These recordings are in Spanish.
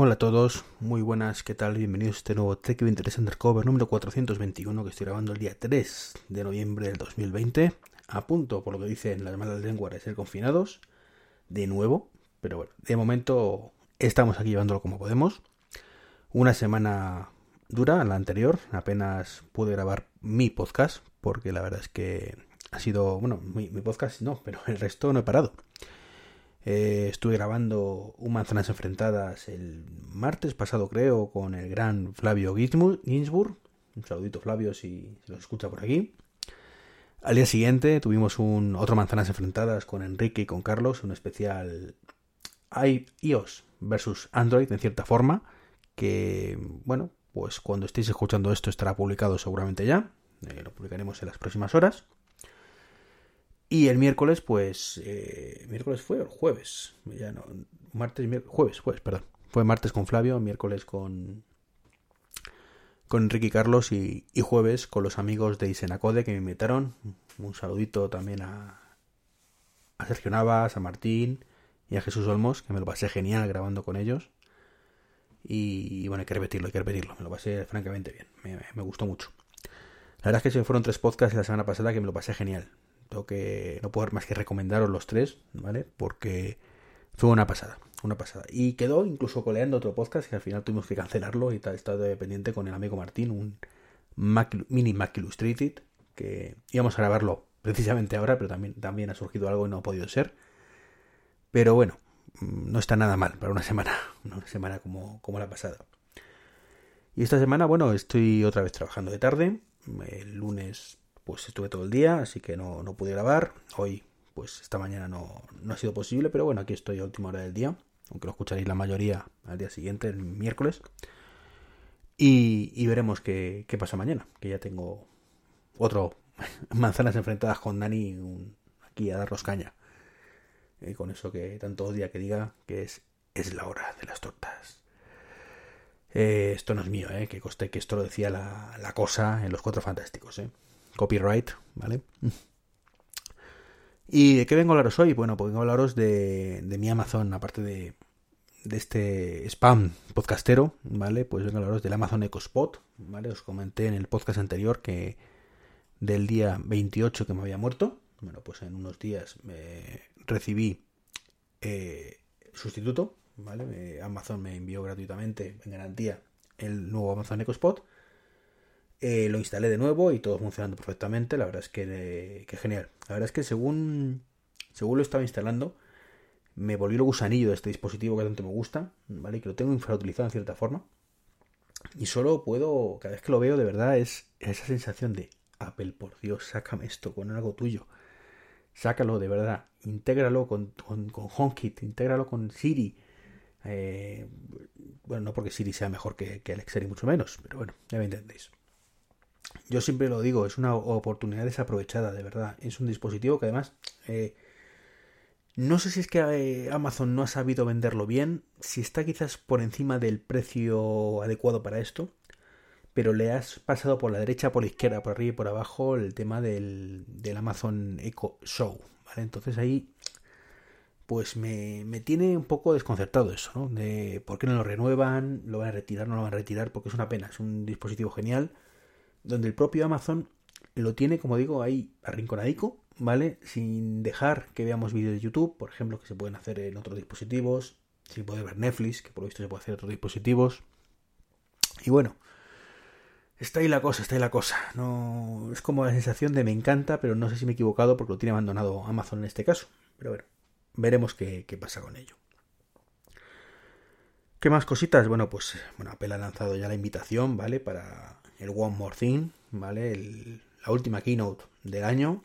Hola a todos, muy buenas, ¿qué tal? Bienvenidos a este nuevo Trek 23 Undercover número 421 que estoy grabando el día 3 de noviembre del 2020. A punto, por lo que dicen las malas lenguas, de ser confinados de nuevo, pero bueno, de momento estamos aquí llevándolo como podemos. Una semana dura, la anterior, apenas pude grabar mi podcast, porque la verdad es que ha sido, bueno, mi, mi podcast no, pero el resto no he parado. Eh, estuve grabando un Manzanas Enfrentadas el martes pasado, creo, con el gran Flavio Ginsburg. Un saludito, Flavio, si se lo escucha por aquí. Al día siguiente tuvimos un otro Manzanas Enfrentadas con Enrique y con Carlos, un especial iOS versus Android, en cierta forma. Que, bueno, pues cuando estéis escuchando esto estará publicado seguramente ya. Eh, lo publicaremos en las próximas horas. Y el miércoles, pues. Eh, ¿Miércoles fue o el jueves? Ya no. Martes, miércoles. Jueves, jueves, perdón. Fue martes con Flavio, miércoles con. Con Enrique y Carlos y, jueves con los amigos de Isenacode que me invitaron. Un saludito también a, a Sergio Navas, a Martín y a Jesús Olmos, que me lo pasé genial grabando con ellos. Y, bueno, hay que repetirlo, hay que repetirlo. Me lo pasé francamente bien. Me, gustó mucho. La verdad es que se fueron tres podcasts la semana pasada que me lo pasé genial tengo que no puedo más que recomendaros los tres, ¿vale? Porque fue una pasada, una pasada. Y quedó incluso coleando otro podcast que al final tuvimos que cancelarlo y tal, estado dependiente con el amigo Martín, un mini Mac Illustrated, que íbamos a grabarlo precisamente ahora, pero también, también ha surgido algo y no ha podido ser. Pero bueno, no está nada mal para una semana, una semana como, como la pasada. Y esta semana, bueno, estoy otra vez trabajando de tarde. El lunes pues estuve todo el día, así que no, no pude grabar. Hoy, pues esta mañana no, no, ha sido posible, pero bueno, aquí estoy a última hora del día, aunque lo escucharéis la mayoría al día siguiente, el miércoles. Y, veremos qué, qué, pasa mañana, que ya tengo otro manzanas enfrentadas con Dani un, aquí a darnos caña. Eh, con eso que tanto odia que diga que es, es la hora de las tortas. Eh, esto no es mío, eh, que coste que esto lo decía la, la cosa en los Cuatro Fantásticos. Eh copyright, ¿vale? ¿Y de qué vengo a hablaros hoy? Bueno, pues vengo a hablaros de, de mi Amazon, aparte de, de, este spam podcastero, ¿vale? Pues vengo a hablaros del Amazon Echo Spot, ¿vale? Os comenté en el podcast anterior que del día 28 que me había muerto. Bueno, pues en unos días me recibí eh, sustituto, ¿vale? Amazon me envió gratuitamente, en garantía, el nuevo Amazon Echo Spot. Eh, lo instalé de nuevo y todo funcionando perfectamente. La verdad es que, de, que, genial. La verdad es que según, según lo estaba instalando, me volvió el gusanillo de este dispositivo que tanto me gusta, ¿vale? Que lo tengo infrautilizado en cierta forma. Y solo puedo, cada vez que lo veo, de verdad, es esa sensación de Apple, por Dios, sácame esto con algo tuyo. Sácalo, de verdad. Intégralo con, con, con HomeKit, intégralo con Siri. Eh, bueno, no porque Siri sea mejor que, que Alexa, ni mucho menos, pero bueno, ya me entendéis. Yo siempre lo digo, es una oportunidad desaprovechada, de verdad. Es un dispositivo que además... Eh, no sé si es que eh, Amazon no ha sabido venderlo bien, si está quizás por encima del precio adecuado para esto, pero le has pasado por la derecha, por la izquierda, por arriba y por abajo el tema del, del Amazon Echo Show, ¿vale? Entonces ahí pues me, me, tiene un poco desconcertado eso, ¿no? De por qué no lo renuevan, lo van a retirar, no lo van a retirar, porque es una pena, es un dispositivo genial donde el propio Amazon lo tiene, como digo, ahí arrinconadico, ¿vale? Sin dejar que veamos vídeos de YouTube, por ejemplo, que se pueden hacer en otros dispositivos, sin poder ver Netflix, que por lo visto se puede hacer en otros dispositivos. Y bueno, está ahí la cosa, está ahí la cosa. No, es como la sensación de me encanta, pero no sé si me he equivocado porque lo tiene abandonado Amazon en este caso. Pero bueno, veremos qué, qué pasa con ello. ¿Qué más cositas? Bueno, pues bueno, Apple ha lanzado ya la invitación, ¿vale? Para el One More Thing, ¿vale? El, la última keynote del año.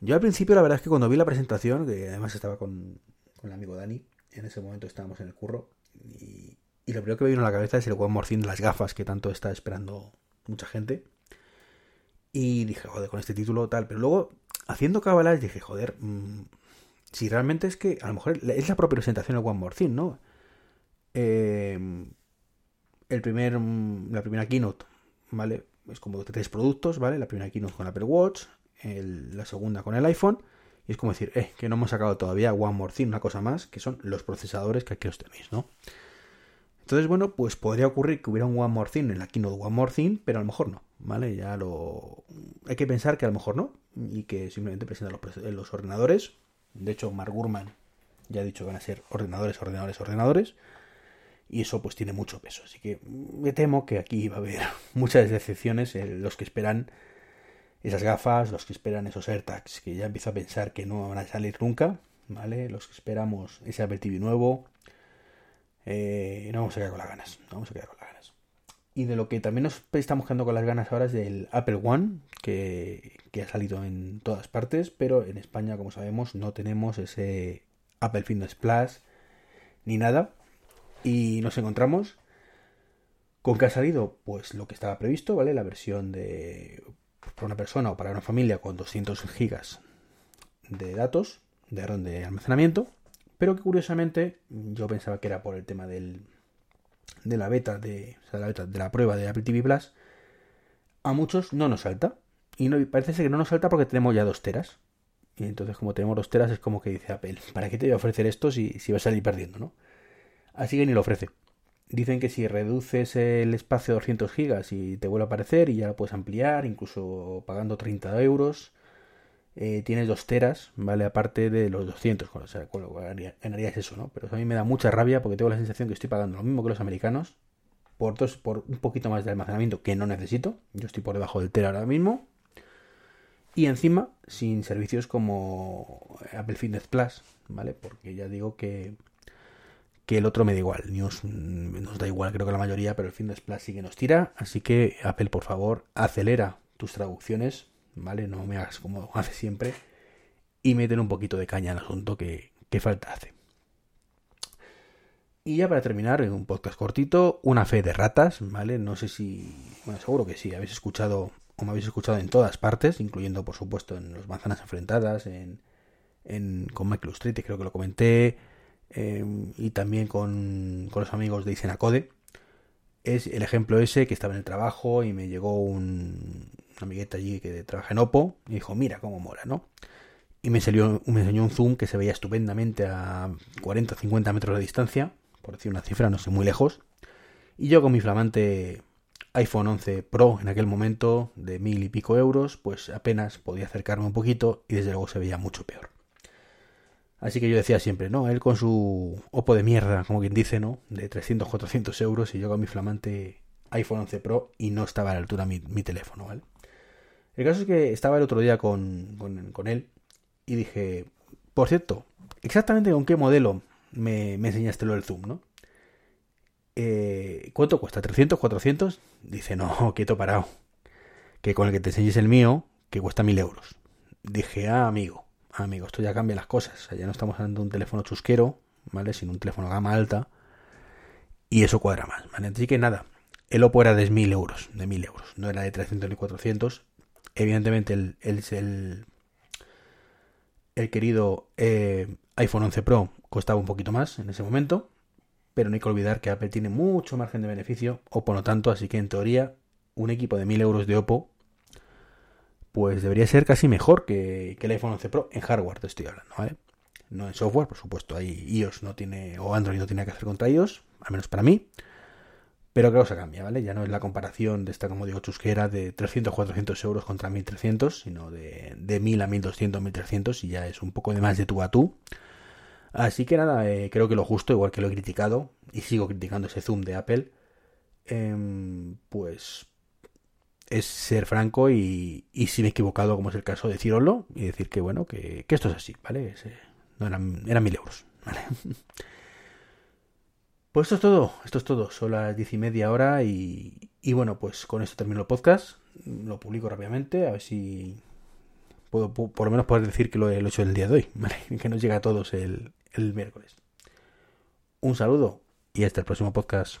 Yo al principio la verdad es que cuando vi la presentación, que además estaba con, con el amigo Dani, En ese momento estábamos en el curro y, lo primero que me vino a la cabeza es el One More Thing de las gafas que tanto está esperando mucha gente. Y dije, joder, con este título tal. Pero luego, haciendo cabalas, dije, joder, mmm, si realmente es que a lo mejor es la propia presentación del One More Thing, ¿no? Eh, el primer, la primera keynote, ¿vale? Es como tres productos, ¿vale? La primera keynote con Apple Watch, la segunda con el iPhone. Y es como decir, eh, que no hemos sacado todavía One More Thing, una cosa más, que son los procesadores que aquí os tenéis, ¿no? Entonces, bueno, pues podría ocurrir que hubiera un One More Thing en la keynote One More Thing, pero a lo mejor no, ¿vale? Ya lo... Hay que pensar que a lo mejor no, y que simplemente presentan los, los ordenadores. De hecho, Mark Gurman ya ha dicho que van a ser ordenadores, ordenadores, ordenadores. Y eso pues tiene mucho peso. Así que me temo que aquí va a haber muchas decepciones. Los que esperan esas gafas, los que esperan esos AirTags, que ya empiezo a pensar que no van a salir nunca, ¿vale? Los que esperamos ese Apple TV nuevo, eh, no vamos a quedar con las ganas, no vamos a quedar con las ganas. Y de lo que también nos estamos quedando con las ganas ahora es del Apple One, que, que ha salido en todas partes, pero en España, como sabemos, no tenemos ese Apple Fitness Plus ni nada. Y nos encontramos con que ha salido pues lo que estaba previsto, ¿vale? La versión de para una persona o para una familia con 200 gigas de datos, de, de almacenamiento, pero que curiosamente yo pensaba que era por el tema del, de la beta de, o sea, la beta de la prueba de Apple TV Plus, a muchos no nos salta. Y no, parece ser que no nos salta porque tenemos ya dos teras. Y entonces, como tenemos dos teras, es como que dice Apple, ¿para qué te voy a ofrecer esto si, si vas a salir perdiendo, no? Así que ni lo ofrece. Dicen que si reduces el espacio a 200 gigas y te vuelve a aparecer y ya lo puedes ampliar, incluso pagando 30 euros, eh, tienes dos teras, ¿vale? Aparte de los 200, o sea, ganarías eso, ¿no? Pero a mí me da mucha rabia porque tengo la sensación que estoy pagando lo mismo que los americanos por, dos, por un poquito más de almacenamiento que no necesito. Yo estoy por debajo del tera ahora mismo. Y encima, sin servicios como Apple Fitness Plus, ¿vale? Porque ya digo que que el otro me da igual. News nos da igual, creo que la mayoría, pero el Fitness Plus sí que nos tira. Así que Apple, por favor, acelera tus traducciones, ¿vale? No me hagas como hace siempre. Y meten un poquito de caña al asunto que, que falta hace. Y ya para terminar, en un podcast cortito, una fe de ratas, ¿vale? No sé si, bueno, seguro que sí, habéis escuchado o me habéis escuchado en todas partes, incluyendo por supuesto en los manzanas enfrentadas, en, en con Michael creo que lo comenté, eh, y también con, con, los amigos de Isenacode. Es el ejemplo ese que estaba en el trabajo y me llegó un, una amigueta allí que trabaja en Oppo y dijo, mira cómo mola, ¿no? Y me, salió, me enseñó un zoom que se veía estupendamente a 40 o 50 metros de distancia, por decir una cifra, no sé, muy lejos. Y yo con mi flamante iPhone 11 Pro en aquel momento de mil y pico euros, pues apenas podía acercarme un poquito y desde luego se veía mucho peor. Así que yo decía siempre, ¿no? Él con su Oppo de mierda, como quien dice, ¿no? De 300, 400 euros y yo con mi flamante iPhone 11 Pro y no estaba a la altura mi, teléfono, ¿vale? El caso es que estaba el otro día con, con, con, él y dije, por cierto, exactamente con qué modelo me, me enseñaste lo del Zoom, ¿no? Eh, ¿Cuánto cuesta? ¿300, 400? Dice, no, quieto parado. Que con el que te enseñes el mío, que cuesta 1000 euros. Dije, ah, amigo, amigo, esto ya cambia las cosas. Ya no estamos hablando de un teléfono chusquero, ¿vale? Sino un teléfono gama alta. Y eso cuadra más, ¿vale? Así que nada, el Oppo era de 1000 euros, de 1000 euros. No era de 300 ni 400. Evidentemente el, el, el, el querido eh, iPhone 11 Pro costaba un poquito más en ese momento. Pero no hay que olvidar que Apple tiene mucho margen de beneficio, Oppo no tanto, así que en teoría un equipo de 1000 euros de Oppo pues debería ser casi mejor que, el iPhone 11 Pro en hardware, te estoy hablando, ¿vale? No en software, por supuesto, ahí iOS no tiene, o Android no tiene que hacer contra iOS, al menos para mí. Pero claro, se cambia, ¿vale? Ya no es la comparación de esta, como digo, chusquera de 300, 400 euros contra 1300, sino de, de 1000 a 1200, 1300, y ya es un poco de más de tú a tú. Así que nada, eh, creo que lo justo, igual que lo he criticado, y sigo criticando ese zoom de Apple, eh, pues es ser franco y, y, si me he equivocado, como es el caso, decirlo y decir que, bueno, que, que esto es así, ¿vale? No eran, eran mil euros, ¿vale? Pues esto es todo, esto es todo, son las diez y media hora y, y bueno, pues con esto termino el podcast, lo publico rápidamente, a ver si puedo por lo menos poder decir que lo he hecho el día de hoy, ¿vale? Que nos llega a todos el, el miércoles. Un saludo y hasta el próximo podcast.